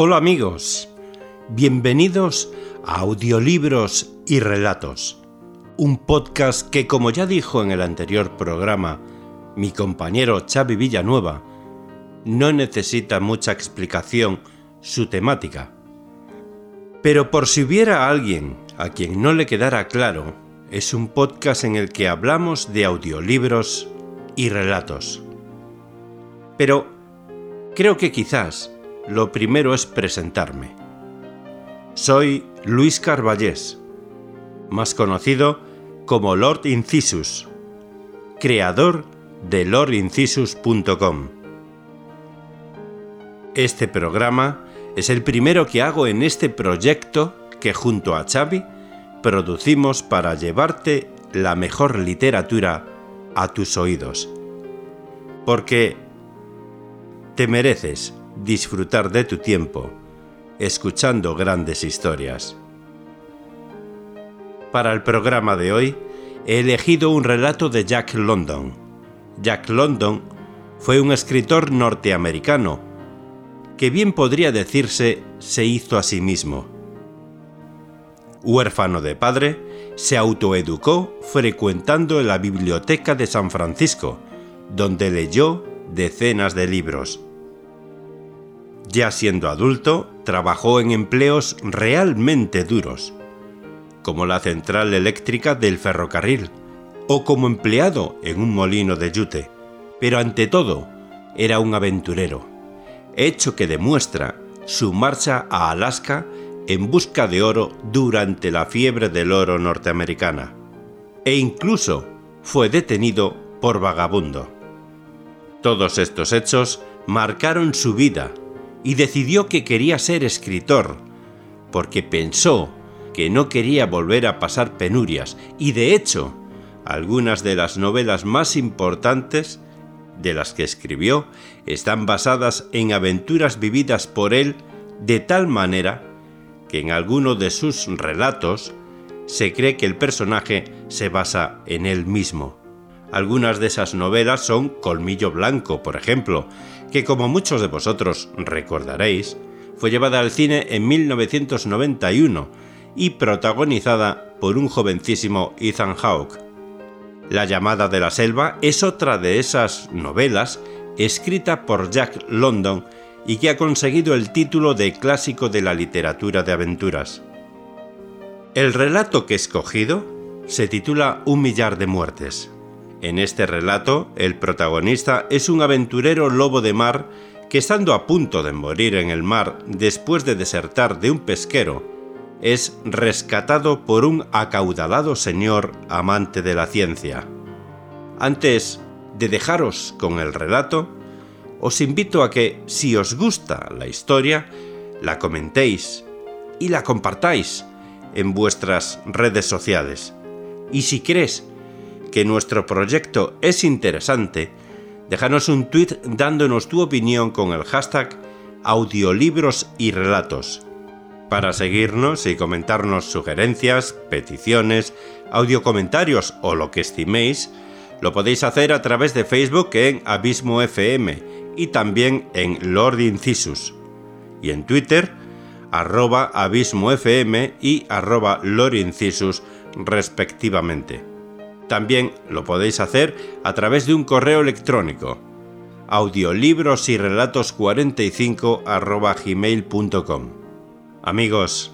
Hola amigos, bienvenidos a Audiolibros y Relatos, un podcast que como ya dijo en el anterior programa mi compañero Xavi Villanueva, no necesita mucha explicación su temática. Pero por si hubiera alguien a quien no le quedara claro, es un podcast en el que hablamos de audiolibros y relatos. Pero creo que quizás lo primero es presentarme. Soy Luis Carballés, más conocido como Lord Incisus, creador de lordincisus.com. Este programa es el primero que hago en este proyecto que junto a Xavi producimos para llevarte la mejor literatura a tus oídos. Porque te mereces disfrutar de tu tiempo escuchando grandes historias. Para el programa de hoy he elegido un relato de Jack London. Jack London fue un escritor norteamericano que bien podría decirse se hizo a sí mismo. Huérfano de padre, se autoeducó frecuentando la Biblioteca de San Francisco, donde leyó decenas de libros. Ya siendo adulto, trabajó en empleos realmente duros, como la central eléctrica del ferrocarril o como empleado en un molino de yute, pero ante todo era un aventurero, hecho que demuestra su marcha a Alaska en busca de oro durante la fiebre del oro norteamericana, e incluso fue detenido por vagabundo. Todos estos hechos marcaron su vida y decidió que quería ser escritor, porque pensó que no quería volver a pasar penurias y de hecho, algunas de las novelas más importantes de las que escribió están basadas en aventuras vividas por él de tal manera que en alguno de sus relatos se cree que el personaje se basa en él mismo. Algunas de esas novelas son Colmillo Blanco, por ejemplo, que como muchos de vosotros recordaréis, fue llevada al cine en 1991 y protagonizada por un jovencísimo Ethan Hawke. La llamada de la selva es otra de esas novelas escrita por Jack London y que ha conseguido el título de clásico de la literatura de aventuras. El relato que he escogido se titula Un millar de muertes. En este relato, el protagonista es un aventurero lobo de mar que estando a punto de morir en el mar después de desertar de un pesquero, es rescatado por un acaudalado señor amante de la ciencia. Antes de dejaros con el relato, os invito a que, si os gusta la historia, la comentéis y la compartáis en vuestras redes sociales. Y si crees que nuestro proyecto es interesante, déjanos un tweet dándonos tu opinión con el hashtag audiolibros y relatos para seguirnos y comentarnos sugerencias, peticiones, audiocomentarios o lo que estiméis, lo podéis hacer a través de Facebook en Abismo FM y también en Lord Incisus. Y en Twitter, arroba Abismo FM y arroba Lord Incisus respectivamente. También lo podéis hacer a través de un correo electrónico audiolibros y relatos 45 gmail.com. Amigos,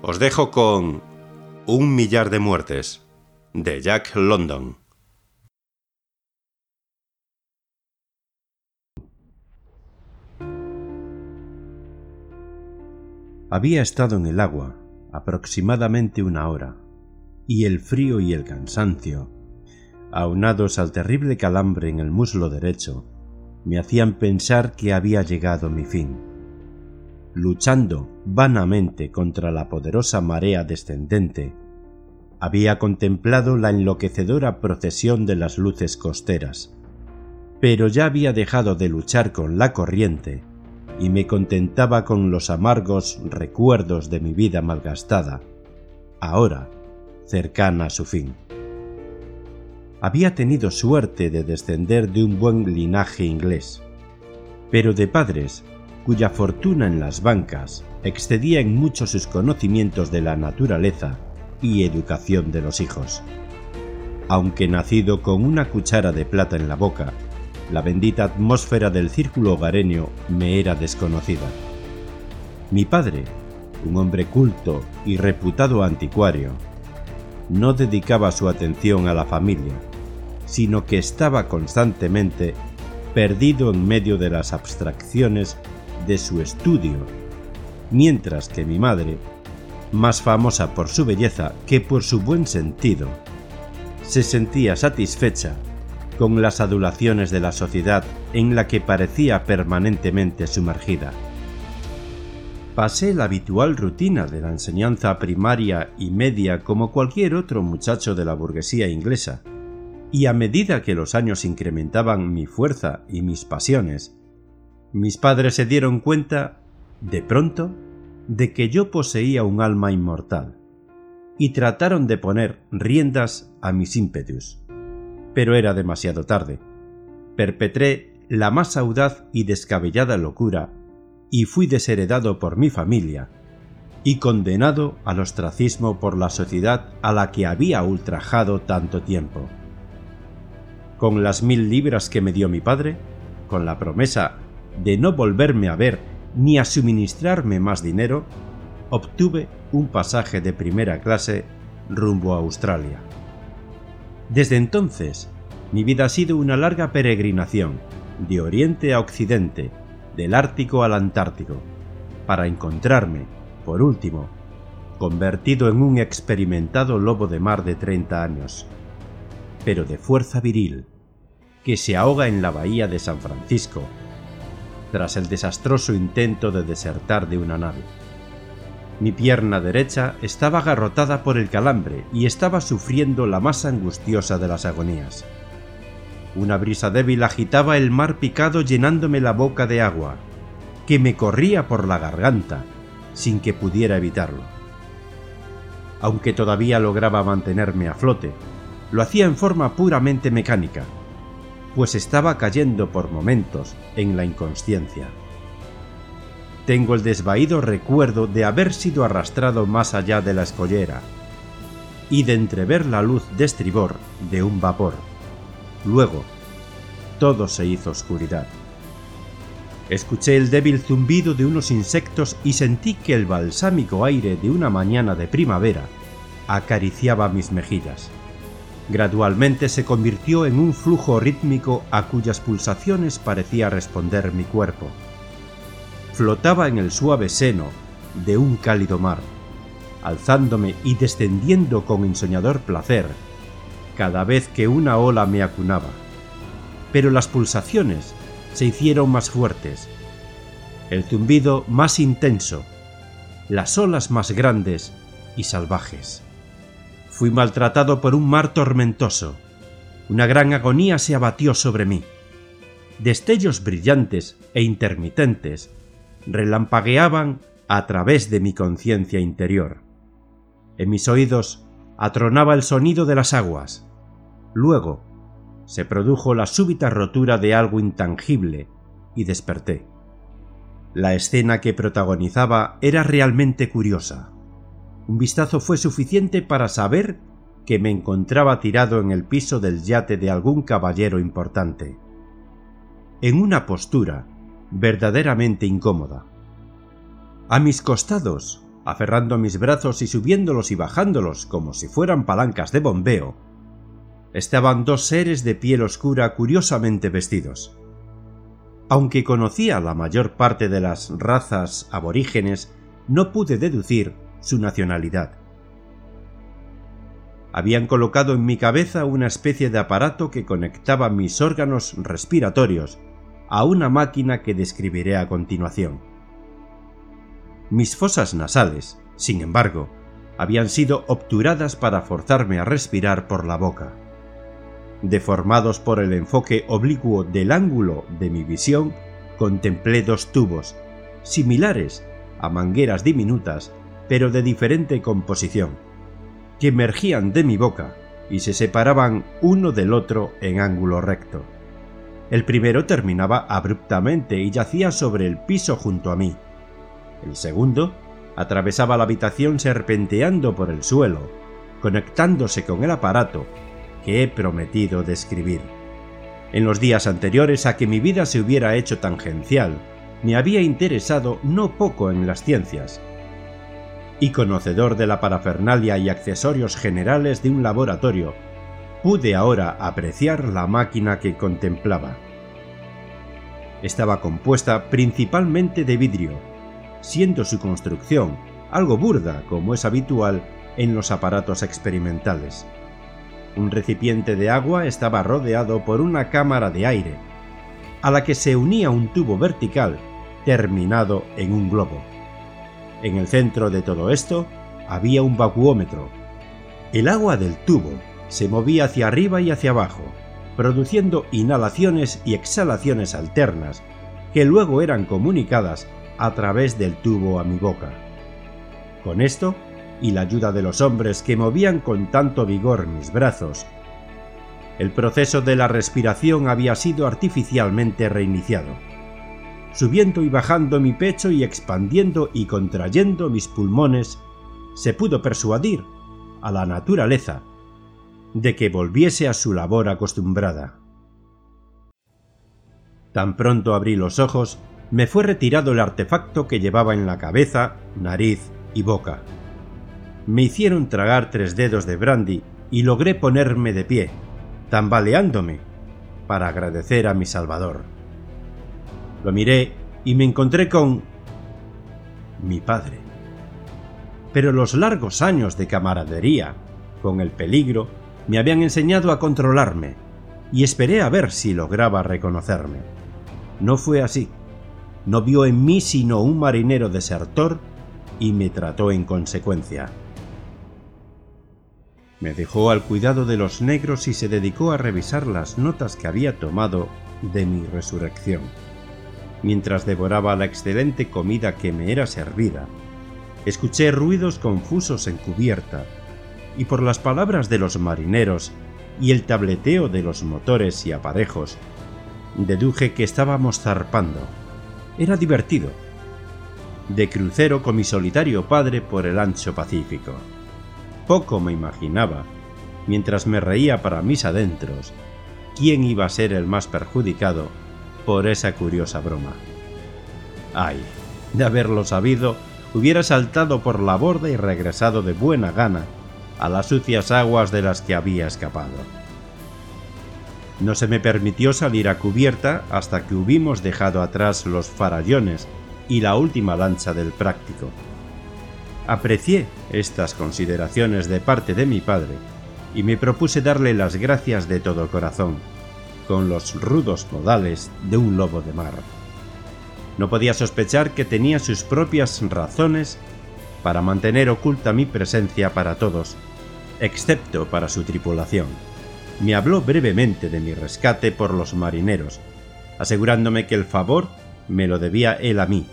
os dejo con Un millar de muertes de Jack London. Había estado en el agua aproximadamente una hora, y el frío y el cansancio, aunados al terrible calambre en el muslo derecho, me hacían pensar que había llegado mi fin. Luchando vanamente contra la poderosa marea descendente, había contemplado la enloquecedora procesión de las luces costeras, pero ya había dejado de luchar con la corriente y me contentaba con los amargos recuerdos de mi vida malgastada, ahora cercana a su fin. Había tenido suerte de descender de un buen linaje inglés, pero de padres cuya fortuna en las bancas excedía en mucho sus conocimientos de la naturaleza y educación de los hijos. Aunque nacido con una cuchara de plata en la boca, la bendita atmósfera del círculo hogareño me era desconocida. Mi padre, un hombre culto y reputado anticuario, no dedicaba su atención a la familia, sino que estaba constantemente perdido en medio de las abstracciones de su estudio, mientras que mi madre, más famosa por su belleza que por su buen sentido, se sentía satisfecha con las adulaciones de la sociedad en la que parecía permanentemente sumergida. Pasé la habitual rutina de la enseñanza primaria y media como cualquier otro muchacho de la burguesía inglesa, y a medida que los años incrementaban mi fuerza y mis pasiones, mis padres se dieron cuenta, de pronto, de que yo poseía un alma inmortal, y trataron de poner riendas a mis ímpetus pero era demasiado tarde. Perpetré la más audaz y descabellada locura y fui desheredado por mi familia y condenado al ostracismo por la sociedad a la que había ultrajado tanto tiempo. Con las mil libras que me dio mi padre, con la promesa de no volverme a ver ni a suministrarme más dinero, obtuve un pasaje de primera clase rumbo a Australia. Desde entonces, mi vida ha sido una larga peregrinación, de oriente a occidente, del Ártico al Antártico, para encontrarme, por último, convertido en un experimentado lobo de mar de 30 años, pero de fuerza viril, que se ahoga en la bahía de San Francisco, tras el desastroso intento de desertar de una nave. Mi pierna derecha estaba agarrotada por el calambre y estaba sufriendo la más angustiosa de las agonías. Una brisa débil agitaba el mar picado llenándome la boca de agua, que me corría por la garganta, sin que pudiera evitarlo. Aunque todavía lograba mantenerme a flote, lo hacía en forma puramente mecánica, pues estaba cayendo por momentos en la inconsciencia. Tengo el desvaído recuerdo de haber sido arrastrado más allá de la escollera y de entrever la luz de estribor de un vapor. Luego, todo se hizo oscuridad. Escuché el débil zumbido de unos insectos y sentí que el balsámico aire de una mañana de primavera acariciaba mis mejillas. Gradualmente se convirtió en un flujo rítmico a cuyas pulsaciones parecía responder mi cuerpo flotaba en el suave seno de un cálido mar, alzándome y descendiendo con ensoñador placer cada vez que una ola me acunaba. Pero las pulsaciones se hicieron más fuertes, el zumbido más intenso, las olas más grandes y salvajes. Fui maltratado por un mar tormentoso. Una gran agonía se abatió sobre mí. Destellos brillantes e intermitentes relampagueaban a través de mi conciencia interior. En mis oídos atronaba el sonido de las aguas. Luego se produjo la súbita rotura de algo intangible y desperté. La escena que protagonizaba era realmente curiosa. Un vistazo fue suficiente para saber que me encontraba tirado en el piso del yate de algún caballero importante. En una postura verdaderamente incómoda. A mis costados, aferrando mis brazos y subiéndolos y bajándolos como si fueran palancas de bombeo, estaban dos seres de piel oscura curiosamente vestidos. Aunque conocía la mayor parte de las razas aborígenes no pude deducir su nacionalidad. Habían colocado en mi cabeza una especie de aparato que conectaba mis órganos respiratorios a una máquina que describiré a continuación. Mis fosas nasales, sin embargo, habían sido obturadas para forzarme a respirar por la boca. Deformados por el enfoque oblicuo del ángulo de mi visión, contemplé dos tubos, similares a mangueras diminutas, pero de diferente composición, que emergían de mi boca y se separaban uno del otro en ángulo recto. El primero terminaba abruptamente y yacía sobre el piso junto a mí. El segundo atravesaba la habitación serpenteando por el suelo, conectándose con el aparato que he prometido describir. En los días anteriores a que mi vida se hubiera hecho tangencial, me había interesado no poco en las ciencias, y conocedor de la parafernalia y accesorios generales de un laboratorio, pude ahora apreciar la máquina que contemplaba. Estaba compuesta principalmente de vidrio, siendo su construcción algo burda como es habitual en los aparatos experimentales. Un recipiente de agua estaba rodeado por una cámara de aire, a la que se unía un tubo vertical terminado en un globo. En el centro de todo esto había un vacuómetro. El agua del tubo se movía hacia arriba y hacia abajo, produciendo inhalaciones y exhalaciones alternas que luego eran comunicadas a través del tubo a mi boca. Con esto, y la ayuda de los hombres que movían con tanto vigor mis brazos, el proceso de la respiración había sido artificialmente reiniciado, subiendo y bajando mi pecho y expandiendo y contrayendo mis pulmones, se pudo persuadir a la naturaleza de que volviese a su labor acostumbrada. Tan pronto abrí los ojos, me fue retirado el artefacto que llevaba en la cabeza, nariz y boca. Me hicieron tragar tres dedos de brandy y logré ponerme de pie, tambaleándome, para agradecer a mi Salvador. Lo miré y me encontré con... mi padre. Pero los largos años de camaradería, con el peligro, me habían enseñado a controlarme, y esperé a ver si lograba reconocerme. No fue así no vio en mí sino un marinero desertor y me trató en consecuencia. Me dejó al cuidado de los negros y se dedicó a revisar las notas que había tomado de mi resurrección. Mientras devoraba la excelente comida que me era servida, escuché ruidos confusos en cubierta, y por las palabras de los marineros y el tableteo de los motores y aparejos, deduje que estábamos zarpando era divertido. De crucero con mi solitario padre por el ancho Pacífico. Poco me imaginaba, mientras me reía para mis adentros, quién iba a ser el más perjudicado por esa curiosa broma. Ay, de haberlo sabido, hubiera saltado por la borda y regresado de buena gana a las sucias aguas de las que había escapado. No se me permitió salir a cubierta hasta que hubimos dejado atrás los farallones y la última lancha del práctico. Aprecié estas consideraciones de parte de mi padre y me propuse darle las gracias de todo corazón, con los rudos modales de un lobo de mar. No podía sospechar que tenía sus propias razones para mantener oculta mi presencia para todos, excepto para su tripulación me habló brevemente de mi rescate por los marineros, asegurándome que el favor me lo debía él a mí,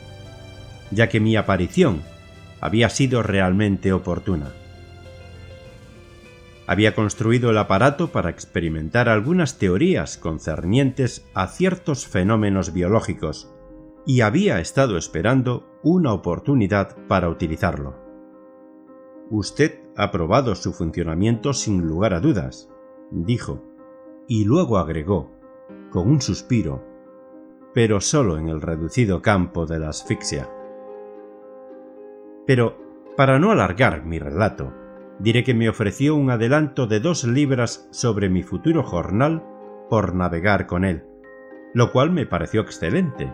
ya que mi aparición había sido realmente oportuna. Había construido el aparato para experimentar algunas teorías concernientes a ciertos fenómenos biológicos, y había estado esperando una oportunidad para utilizarlo. Usted ha probado su funcionamiento sin lugar a dudas, dijo, y luego agregó, con un suspiro, pero solo en el reducido campo de la asfixia. Pero, para no alargar mi relato, diré que me ofreció un adelanto de dos libras sobre mi futuro jornal por navegar con él, lo cual me pareció excelente,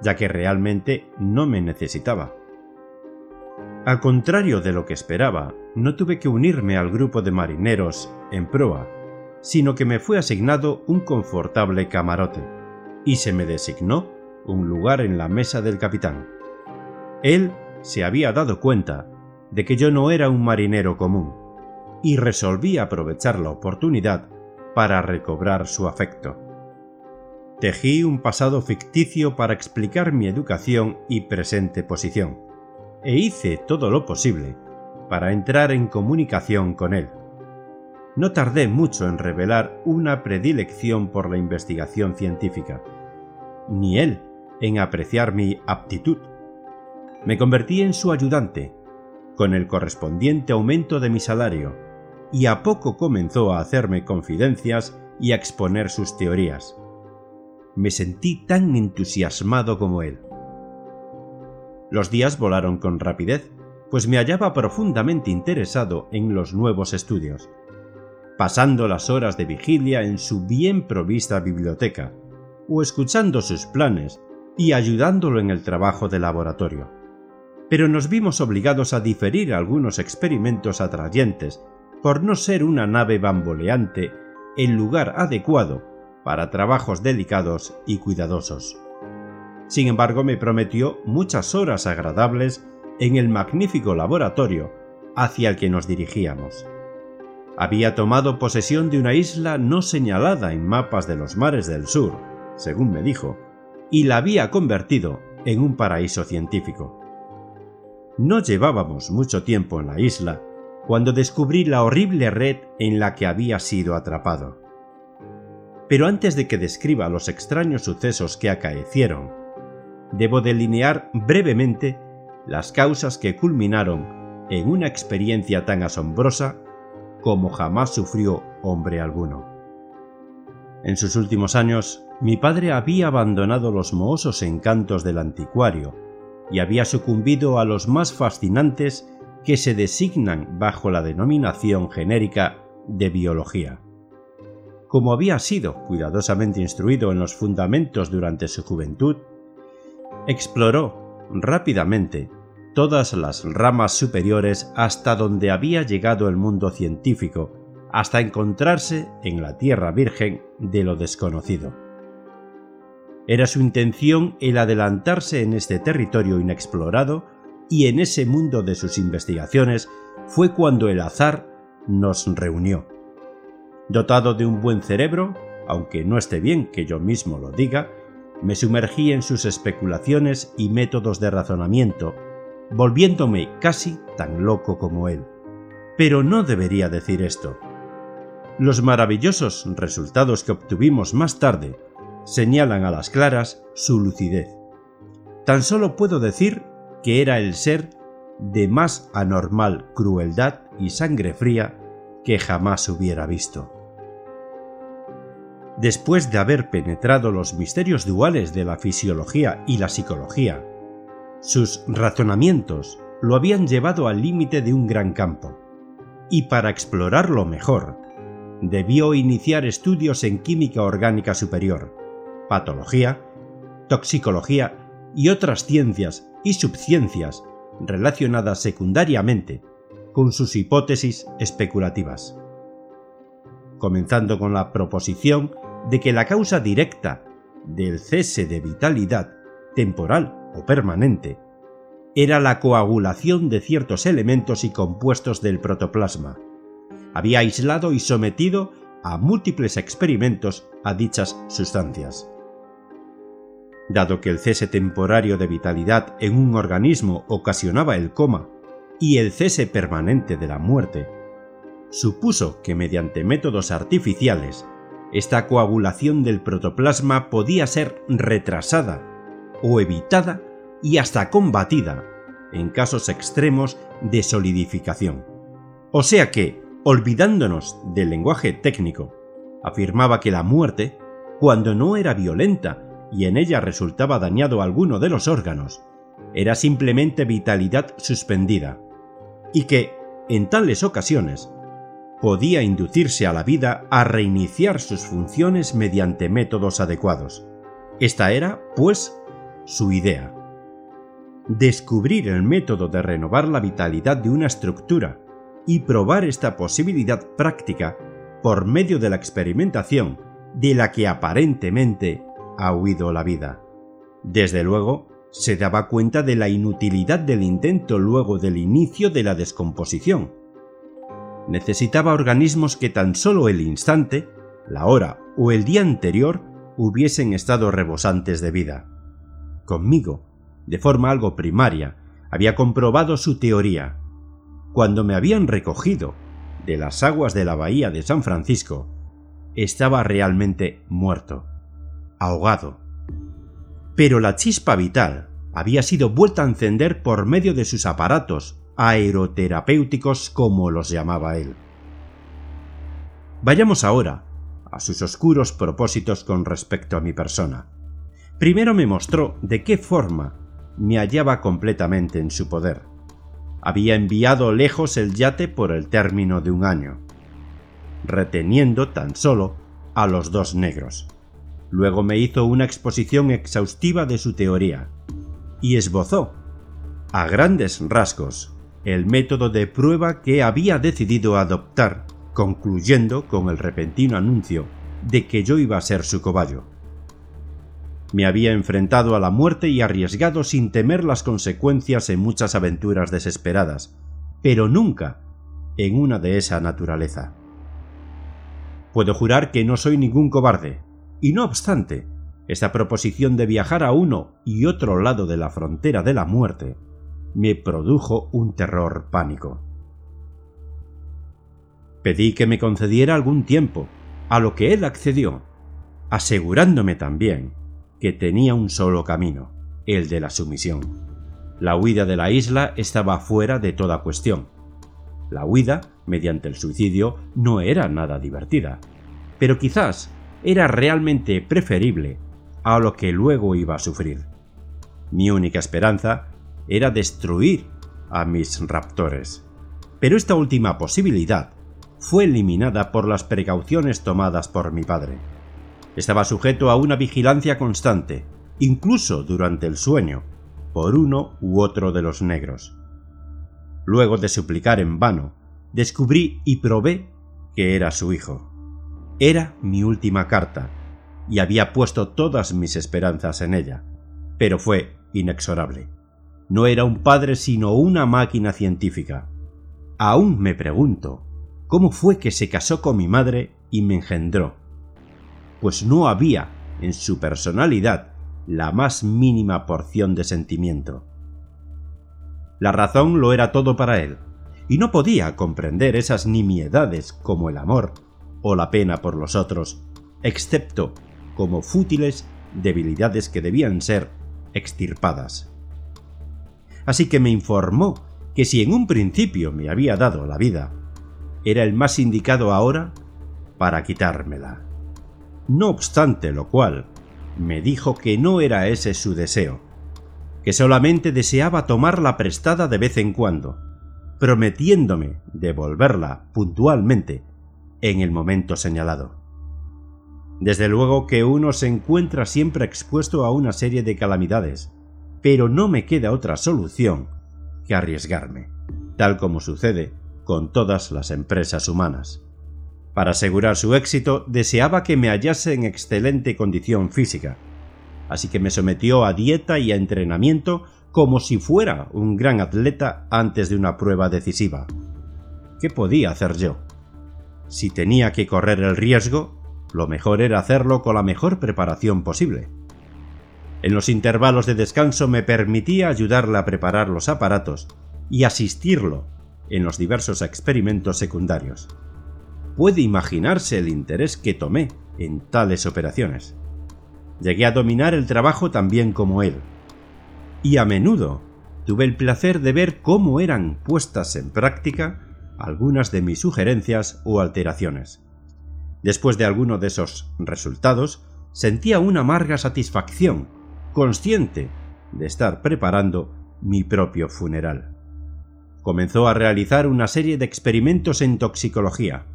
ya que realmente no me necesitaba. Al contrario de lo que esperaba, no tuve que unirme al grupo de marineros en proa, sino que me fue asignado un confortable camarote, y se me designó un lugar en la mesa del capitán. Él se había dado cuenta de que yo no era un marinero común, y resolví aprovechar la oportunidad para recobrar su afecto. Tejí un pasado ficticio para explicar mi educación y presente posición e hice todo lo posible para entrar en comunicación con él. No tardé mucho en revelar una predilección por la investigación científica, ni él en apreciar mi aptitud. Me convertí en su ayudante, con el correspondiente aumento de mi salario, y a poco comenzó a hacerme confidencias y a exponer sus teorías. Me sentí tan entusiasmado como él. Los días volaron con rapidez, pues me hallaba profundamente interesado en los nuevos estudios, pasando las horas de vigilia en su bien provista biblioteca, o escuchando sus planes y ayudándolo en el trabajo de laboratorio. Pero nos vimos obligados a diferir algunos experimentos atrayentes por no ser una nave bamboleante el lugar adecuado para trabajos delicados y cuidadosos. Sin embargo, me prometió muchas horas agradables en el magnífico laboratorio hacia el que nos dirigíamos. Había tomado posesión de una isla no señalada en mapas de los mares del sur, según me dijo, y la había convertido en un paraíso científico. No llevábamos mucho tiempo en la isla cuando descubrí la horrible red en la que había sido atrapado. Pero antes de que describa los extraños sucesos que acaecieron, debo delinear brevemente las causas que culminaron en una experiencia tan asombrosa como jamás sufrió hombre alguno. En sus últimos años, mi padre había abandonado los mohosos encantos del anticuario y había sucumbido a los más fascinantes que se designan bajo la denominación genérica de biología. Como había sido cuidadosamente instruido en los fundamentos durante su juventud, exploró rápidamente todas las ramas superiores hasta donde había llegado el mundo científico, hasta encontrarse en la tierra virgen de lo desconocido. Era su intención el adelantarse en este territorio inexplorado y en ese mundo de sus investigaciones fue cuando el azar nos reunió. Dotado de un buen cerebro, aunque no esté bien que yo mismo lo diga, me sumergí en sus especulaciones y métodos de razonamiento, volviéndome casi tan loco como él. Pero no debería decir esto. Los maravillosos resultados que obtuvimos más tarde señalan a las claras su lucidez. Tan solo puedo decir que era el ser de más anormal crueldad y sangre fría que jamás hubiera visto después de haber penetrado los misterios duales de la fisiología y la psicología. Sus razonamientos lo habían llevado al límite de un gran campo, y para explorarlo mejor, debió iniciar estudios en química orgánica superior, patología, toxicología y otras ciencias y subciencias relacionadas secundariamente con sus hipótesis especulativas. Comenzando con la proposición de que la causa directa del cese de vitalidad, temporal o permanente, era la coagulación de ciertos elementos y compuestos del protoplasma. Había aislado y sometido a múltiples experimentos a dichas sustancias. Dado que el cese temporario de vitalidad en un organismo ocasionaba el coma y el cese permanente de la muerte, supuso que mediante métodos artificiales esta coagulación del protoplasma podía ser retrasada o evitada y hasta combatida en casos extremos de solidificación. O sea que, olvidándonos del lenguaje técnico, afirmaba que la muerte, cuando no era violenta y en ella resultaba dañado alguno de los órganos, era simplemente vitalidad suspendida, y que, en tales ocasiones, podía inducirse a la vida a reiniciar sus funciones mediante métodos adecuados. Esta era, pues, su idea. descubrir el método de renovar la vitalidad de una estructura y probar esta posibilidad práctica por medio de la experimentación de la que aparentemente ha huido la vida. Desde luego, se daba cuenta de la inutilidad del intento luego del inicio de la descomposición. Necesitaba organismos que tan solo el instante, la hora o el día anterior hubiesen estado rebosantes de vida. Conmigo, de forma algo primaria, había comprobado su teoría. Cuando me habían recogido de las aguas de la bahía de San Francisco, estaba realmente muerto, ahogado. Pero la chispa vital había sido vuelta a encender por medio de sus aparatos aeroterapéuticos como los llamaba él. Vayamos ahora a sus oscuros propósitos con respecto a mi persona. Primero me mostró de qué forma me hallaba completamente en su poder. Había enviado lejos el yate por el término de un año, reteniendo tan solo a los dos negros. Luego me hizo una exposición exhaustiva de su teoría y esbozó, a grandes rasgos, el método de prueba que había decidido adoptar, concluyendo con el repentino anuncio de que yo iba a ser su cobayo. Me había enfrentado a la muerte y arriesgado sin temer las consecuencias en muchas aventuras desesperadas, pero nunca en una de esa naturaleza. Puedo jurar que no soy ningún cobarde, y no obstante, esta proposición de viajar a uno y otro lado de la frontera de la muerte me produjo un terror pánico. Pedí que me concediera algún tiempo, a lo que él accedió, asegurándome también que tenía un solo camino, el de la sumisión. La huida de la isla estaba fuera de toda cuestión. La huida, mediante el suicidio, no era nada divertida, pero quizás era realmente preferible a lo que luego iba a sufrir. Mi única esperanza era destruir a mis raptores. Pero esta última posibilidad fue eliminada por las precauciones tomadas por mi padre. Estaba sujeto a una vigilancia constante, incluso durante el sueño, por uno u otro de los negros. Luego de suplicar en vano, descubrí y probé que era su hijo. Era mi última carta, y había puesto todas mis esperanzas en ella, pero fue inexorable. No era un padre sino una máquina científica. Aún me pregunto, ¿cómo fue que se casó con mi madre y me engendró? Pues no había en su personalidad la más mínima porción de sentimiento. La razón lo era todo para él, y no podía comprender esas nimiedades como el amor o la pena por los otros, excepto como fútiles debilidades que debían ser extirpadas. Así que me informó que si en un principio me había dado la vida, era el más indicado ahora para quitármela. No obstante lo cual, me dijo que no era ese su deseo, que solamente deseaba tomarla prestada de vez en cuando, prometiéndome devolverla puntualmente en el momento señalado. Desde luego que uno se encuentra siempre expuesto a una serie de calamidades, pero no me queda otra solución que arriesgarme, tal como sucede con todas las empresas humanas. Para asegurar su éxito, deseaba que me hallase en excelente condición física, así que me sometió a dieta y a entrenamiento como si fuera un gran atleta antes de una prueba decisiva. ¿Qué podía hacer yo? Si tenía que correr el riesgo, lo mejor era hacerlo con la mejor preparación posible. En los intervalos de descanso me permitía ayudarle a preparar los aparatos y asistirlo en los diversos experimentos secundarios. Puede imaginarse el interés que tomé en tales operaciones. Llegué a dominar el trabajo tan bien como él. Y a menudo tuve el placer de ver cómo eran puestas en práctica algunas de mis sugerencias o alteraciones. Después de alguno de esos resultados, sentía una amarga satisfacción, consciente de estar preparando mi propio funeral. Comenzó a realizar una serie de experimentos en toxicología.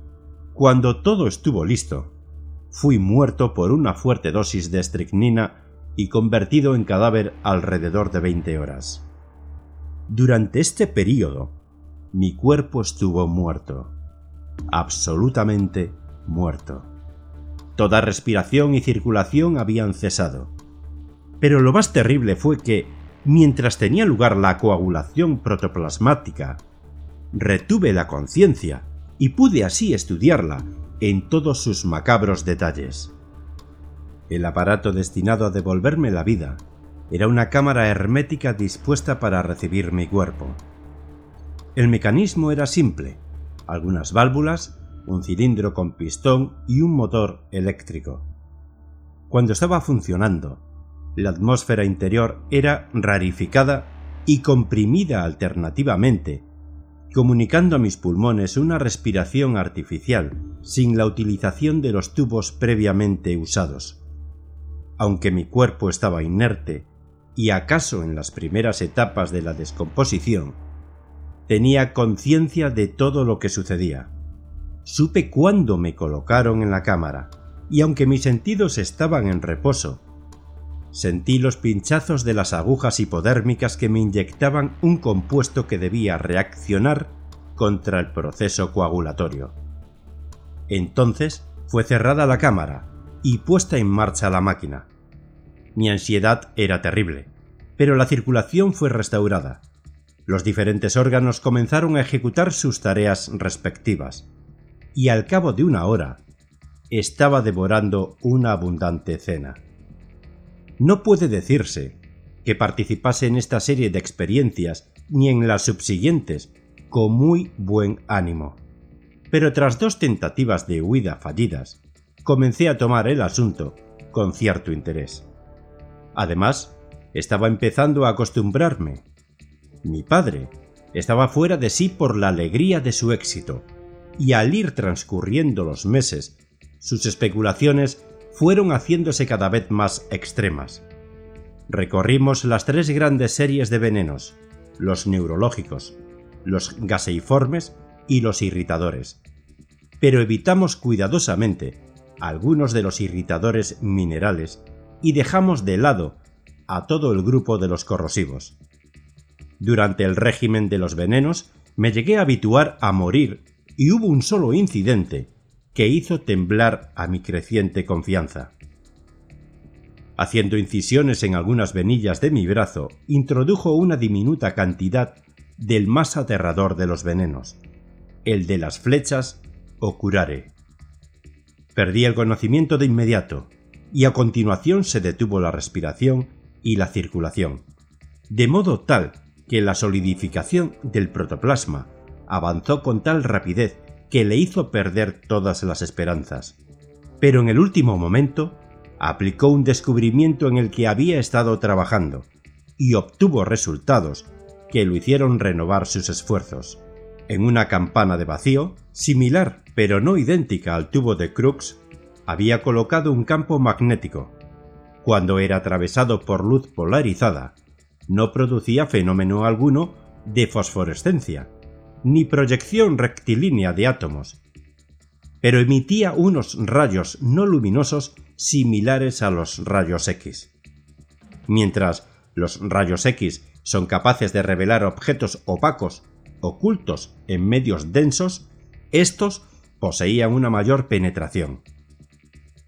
Cuando todo estuvo listo, fui muerto por una fuerte dosis de estricnina y convertido en cadáver alrededor de 20 horas. Durante este período, mi cuerpo estuvo muerto, absolutamente muerto. Toda respiración y circulación habían cesado. Pero lo más terrible fue que, mientras tenía lugar la coagulación protoplasmática, retuve la conciencia y pude así estudiarla en todos sus macabros detalles. El aparato destinado a devolverme la vida era una cámara hermética dispuesta para recibir mi cuerpo. El mecanismo era simple, algunas válvulas, un cilindro con pistón y un motor eléctrico. Cuando estaba funcionando, la atmósfera interior era rarificada y comprimida alternativamente, comunicando a mis pulmones una respiración artificial sin la utilización de los tubos previamente usados. Aunque mi cuerpo estaba inerte y acaso en las primeras etapas de la descomposición, tenía conciencia de todo lo que sucedía. Supe cuándo me colocaron en la cámara, y aunque mis sentidos estaban en reposo, sentí los pinchazos de las agujas hipodérmicas que me inyectaban un compuesto que debía reaccionar contra el proceso coagulatorio. Entonces fue cerrada la cámara y puesta en marcha la máquina. Mi ansiedad era terrible, pero la circulación fue restaurada. Los diferentes órganos comenzaron a ejecutar sus tareas respectivas, y al cabo de una hora estaba devorando una abundante cena. No puede decirse que participase en esta serie de experiencias ni en las subsiguientes con muy buen ánimo. Pero tras dos tentativas de huida fallidas, comencé a tomar el asunto con cierto interés. Además, estaba empezando a acostumbrarme. Mi padre estaba fuera de sí por la alegría de su éxito, y al ir transcurriendo los meses, sus especulaciones fueron haciéndose cada vez más extremas. Recorrimos las tres grandes series de venenos, los neurológicos, los gaseiformes y los irritadores, pero evitamos cuidadosamente algunos de los irritadores minerales y dejamos de lado a todo el grupo de los corrosivos. Durante el régimen de los venenos me llegué a habituar a morir y hubo un solo incidente que hizo temblar a mi creciente confianza. Haciendo incisiones en algunas venillas de mi brazo, introdujo una diminuta cantidad del más aterrador de los venenos, el de las flechas o curare. Perdí el conocimiento de inmediato, y a continuación se detuvo la respiración y la circulación, de modo tal que la solidificación del protoplasma avanzó con tal rapidez que le hizo perder todas las esperanzas. Pero en el último momento aplicó un descubrimiento en el que había estado trabajando y obtuvo resultados que lo hicieron renovar sus esfuerzos. En una campana de vacío, similar pero no idéntica al tubo de Crookes, había colocado un campo magnético. Cuando era atravesado por luz polarizada, no producía fenómeno alguno de fosforescencia, ni proyección rectilínea de átomos, pero emitía unos rayos no luminosos similares a los rayos X. Mientras los rayos X son capaces de revelar objetos opacos ocultos en medios densos, estos poseían una mayor penetración.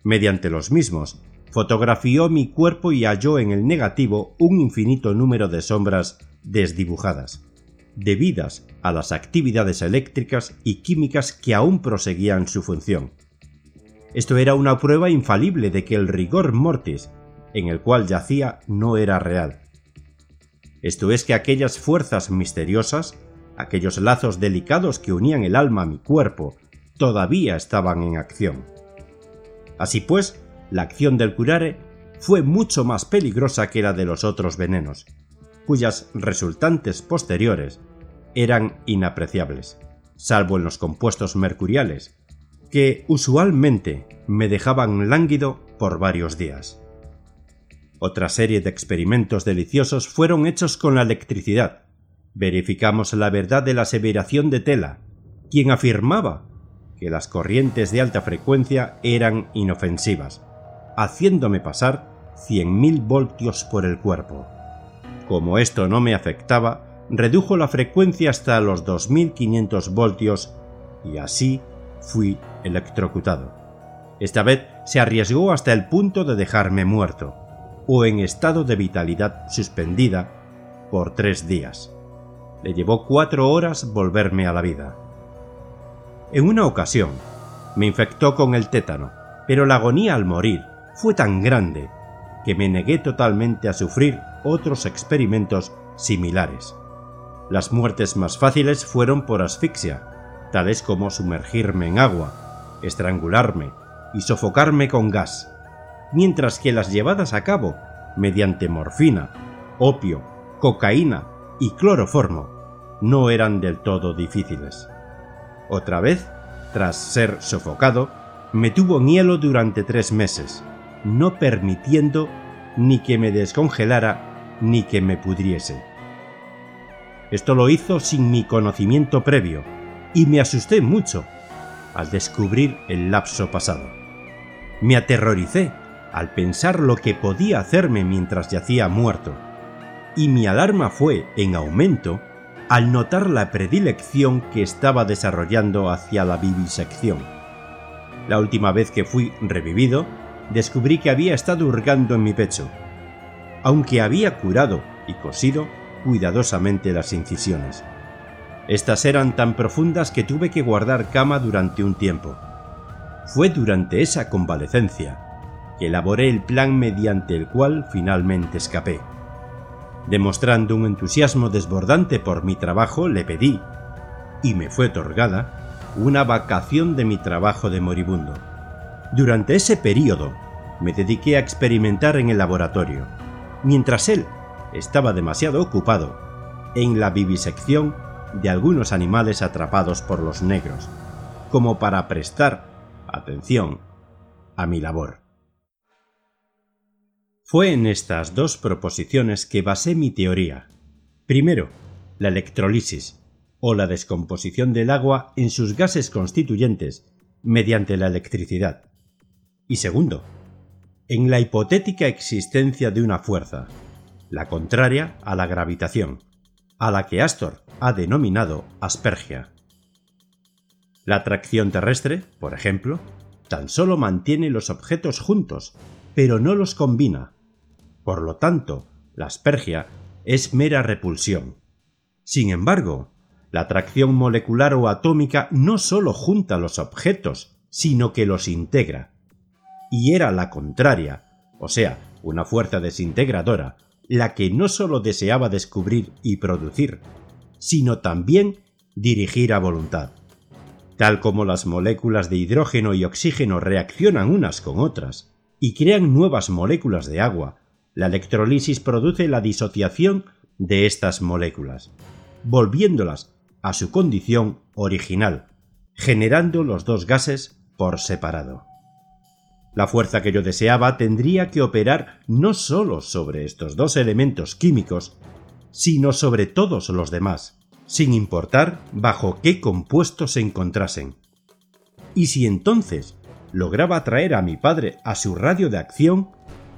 Mediante los mismos, fotografió mi cuerpo y halló en el negativo un infinito número de sombras desdibujadas, debidas a las actividades eléctricas y químicas que aún proseguían su función. Esto era una prueba infalible de que el rigor mortis en el cual yacía no era real. Esto es que aquellas fuerzas misteriosas, aquellos lazos delicados que unían el alma a mi cuerpo, todavía estaban en acción. Así pues, la acción del curare fue mucho más peligrosa que la de los otros venenos, cuyas resultantes posteriores eran inapreciables, salvo en los compuestos mercuriales, que usualmente me dejaban lánguido por varios días. Otra serie de experimentos deliciosos fueron hechos con la electricidad. Verificamos la verdad de la aseveración de Tela, quien afirmaba que las corrientes de alta frecuencia eran inofensivas, haciéndome pasar 100.000 voltios por el cuerpo. Como esto no me afectaba, redujo la frecuencia hasta los 2500 voltios y así fui electrocutado. Esta vez se arriesgó hasta el punto de dejarme muerto o en estado de vitalidad suspendida por tres días. Le llevó cuatro horas volverme a la vida. En una ocasión, me infectó con el tétano, pero la agonía al morir fue tan grande que me negué totalmente a sufrir otros experimentos similares. Las muertes más fáciles fueron por asfixia, tales como sumergirme en agua, estrangularme y sofocarme con gas, mientras que las llevadas a cabo mediante morfina, opio, cocaína y cloroformo no eran del todo difíciles. Otra vez, tras ser sofocado, me tuvo hielo durante tres meses, no permitiendo ni que me descongelara ni que me pudriese. Esto lo hizo sin mi conocimiento previo, y me asusté mucho al descubrir el lapso pasado. Me aterroricé al pensar lo que podía hacerme mientras yacía muerto, y mi alarma fue en aumento al notar la predilección que estaba desarrollando hacia la vivisección. La última vez que fui revivido, descubrí que había estado hurgando en mi pecho, aunque había curado y cosido cuidadosamente las incisiones. Estas eran tan profundas que tuve que guardar cama durante un tiempo. Fue durante esa convalecencia que elaboré el plan mediante el cual finalmente escapé. Demostrando un entusiasmo desbordante por mi trabajo, le pedí, y me fue otorgada, una vacación de mi trabajo de moribundo. Durante ese periodo, me dediqué a experimentar en el laboratorio, mientras él estaba demasiado ocupado en la vivisección de algunos animales atrapados por los negros, como para prestar atención a mi labor. Fue en estas dos proposiciones que basé mi teoría. Primero, la electrolisis, o la descomposición del agua en sus gases constituyentes mediante la electricidad. Y segundo, en la hipotética existencia de una fuerza, la contraria a la gravitación, a la que Astor ha denominado aspergia. La atracción terrestre, por ejemplo, tan solo mantiene los objetos juntos, pero no los combina, por lo tanto, la aspergia es mera repulsión. Sin embargo, la atracción molecular o atómica no solo junta los objetos, sino que los integra. Y era la contraria, o sea, una fuerza desintegradora, la que no solo deseaba descubrir y producir, sino también dirigir a voluntad. Tal como las moléculas de hidrógeno y oxígeno reaccionan unas con otras y crean nuevas moléculas de agua, la electrolisis produce la disociación de estas moléculas, volviéndolas a su condición original, generando los dos gases por separado. La fuerza que yo deseaba tendría que operar no sólo sobre estos dos elementos químicos, sino sobre todos los demás, sin importar bajo qué compuestos se encontrasen. Y si entonces lograba atraer a mi padre a su radio de acción,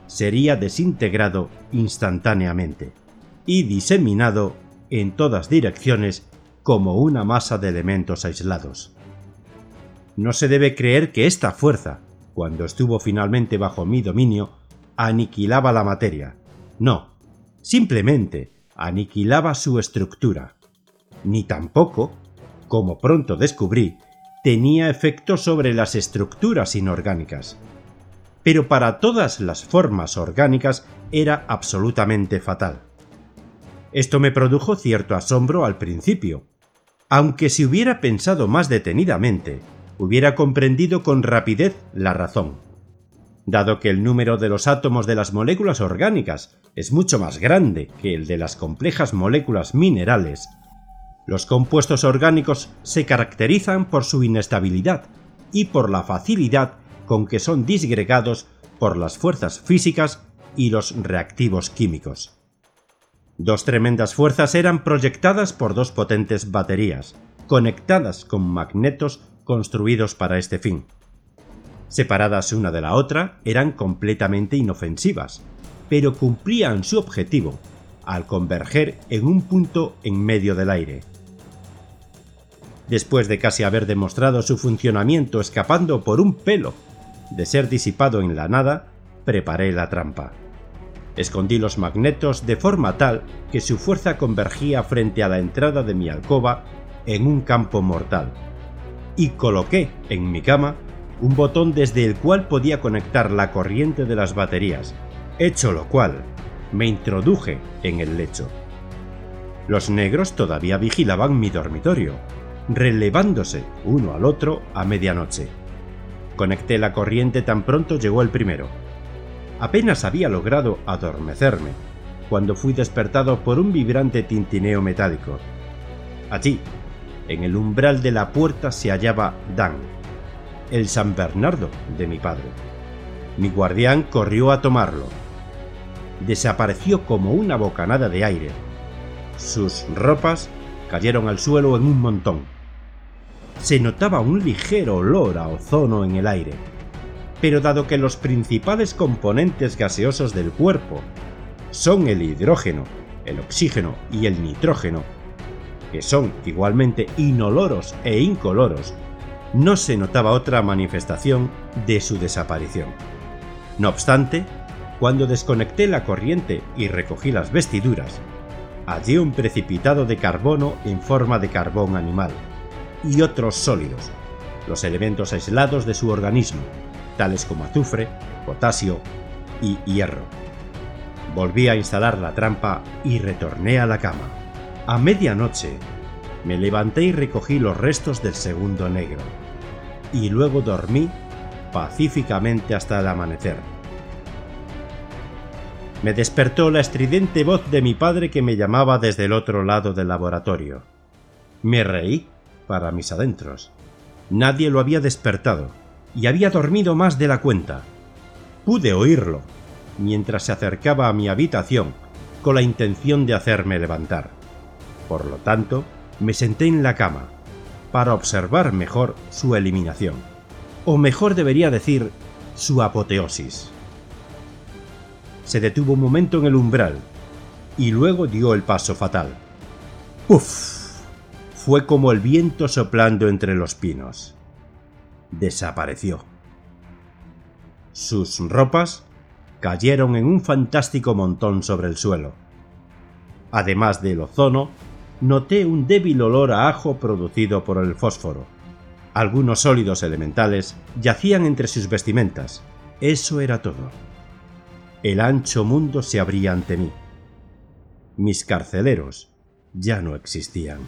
sería desintegrado instantáneamente y diseminado en todas direcciones como una masa de elementos aislados. No se debe creer que esta fuerza, cuando estuvo finalmente bajo mi dominio, aniquilaba la materia. No, simplemente aniquilaba su estructura. Ni tampoco, como pronto descubrí, tenía efecto sobre las estructuras inorgánicas pero para todas las formas orgánicas era absolutamente fatal. Esto me produjo cierto asombro al principio, aunque si hubiera pensado más detenidamente, hubiera comprendido con rapidez la razón. Dado que el número de los átomos de las moléculas orgánicas es mucho más grande que el de las complejas moléculas minerales, los compuestos orgánicos se caracterizan por su inestabilidad y por la facilidad con que son disgregados por las fuerzas físicas y los reactivos químicos. Dos tremendas fuerzas eran proyectadas por dos potentes baterías, conectadas con magnetos construidos para este fin. Separadas una de la otra, eran completamente inofensivas, pero cumplían su objetivo al converger en un punto en medio del aire. Después de casi haber demostrado su funcionamiento escapando por un pelo de ser disipado en la nada, preparé la trampa. Escondí los magnetos de forma tal que su fuerza convergía frente a la entrada de mi alcoba en un campo mortal. Y coloqué en mi cama un botón desde el cual podía conectar la corriente de las baterías, hecho lo cual me introduje en el lecho. Los negros todavía vigilaban mi dormitorio, relevándose uno al otro a medianoche. Conecté la corriente tan pronto llegó el primero Apenas había logrado adormecerme cuando fui despertado por un vibrante tintineo metálico. Allí, en el umbral de la puerta se hallaba Dan, el San Bernardo de mi padre. Mi guardián corrió a tomarlo. Desapareció como una bocanada de aire. Sus ropas cayeron al suelo en un montón. Se notaba un ligero olor a ozono en el aire pero dado que los principales componentes gaseosos del cuerpo son el hidrógeno, el oxígeno y el nitrógeno, que son igualmente inoloros e incoloros, no se notaba otra manifestación de su desaparición. No obstante, cuando desconecté la corriente y recogí las vestiduras, hallé un precipitado de carbono en forma de carbón animal y otros sólidos, los elementos aislados de su organismo, tales como azufre, potasio y hierro. Volví a instalar la trampa y retorné a la cama. A medianoche me levanté y recogí los restos del segundo negro. Y luego dormí pacíficamente hasta el amanecer. Me despertó la estridente voz de mi padre que me llamaba desde el otro lado del laboratorio. Me reí para mis adentros. Nadie lo había despertado y había dormido más de la cuenta. Pude oírlo mientras se acercaba a mi habitación con la intención de hacerme levantar. Por lo tanto, me senté en la cama para observar mejor su eliminación, o mejor debería decir, su apoteosis. Se detuvo un momento en el umbral y luego dio el paso fatal. ¡Uf! Fue como el viento soplando entre los pinos desapareció. Sus ropas cayeron en un fantástico montón sobre el suelo. Además del ozono, noté un débil olor a ajo producido por el fósforo. Algunos sólidos elementales yacían entre sus vestimentas. Eso era todo. El ancho mundo se abría ante mí. Mis carceleros ya no existían.